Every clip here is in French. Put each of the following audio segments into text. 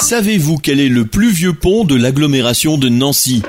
Savez-vous quel est le plus vieux pont de l'agglomération de Nancy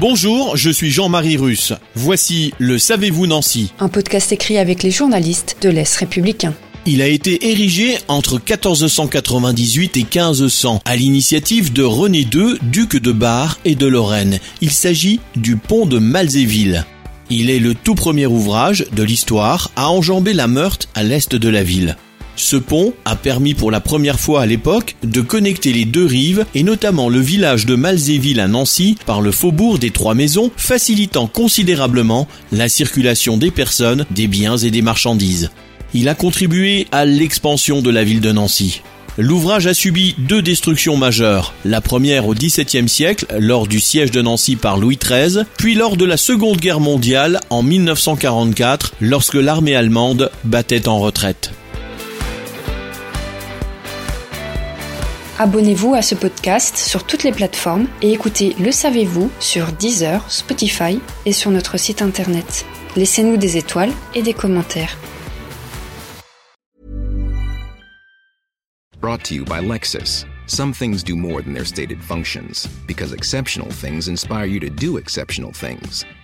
Bonjour, je suis Jean-Marie Russe. Voici le Savez-vous Nancy Un podcast écrit avec les journalistes de l'Est républicain. Il a été érigé entre 1498 et 1500 à l'initiative de René II, duc de Bar et de Lorraine. Il s'agit du pont de Malzéville. Il est le tout premier ouvrage de l'histoire à enjamber la Meurthe à l'est de la ville. Ce pont a permis pour la première fois à l'époque de connecter les deux rives et notamment le village de Malzéville à Nancy par le faubourg des Trois Maisons, facilitant considérablement la circulation des personnes, des biens et des marchandises. Il a contribué à l'expansion de la ville de Nancy. L'ouvrage a subi deux destructions majeures. La première au XVIIe siècle, lors du siège de Nancy par Louis XIII, puis lors de la Seconde Guerre mondiale en 1944, lorsque l'armée allemande battait en retraite. Abonnez-vous à ce podcast sur toutes les plateformes et écoutez Le Savez-vous sur Deezer, Spotify et sur notre site internet. Laissez-nous des étoiles et des commentaires. Brought to you by Lexus. Some things do more than their stated functions, because exceptional things inspire you to do exceptional things.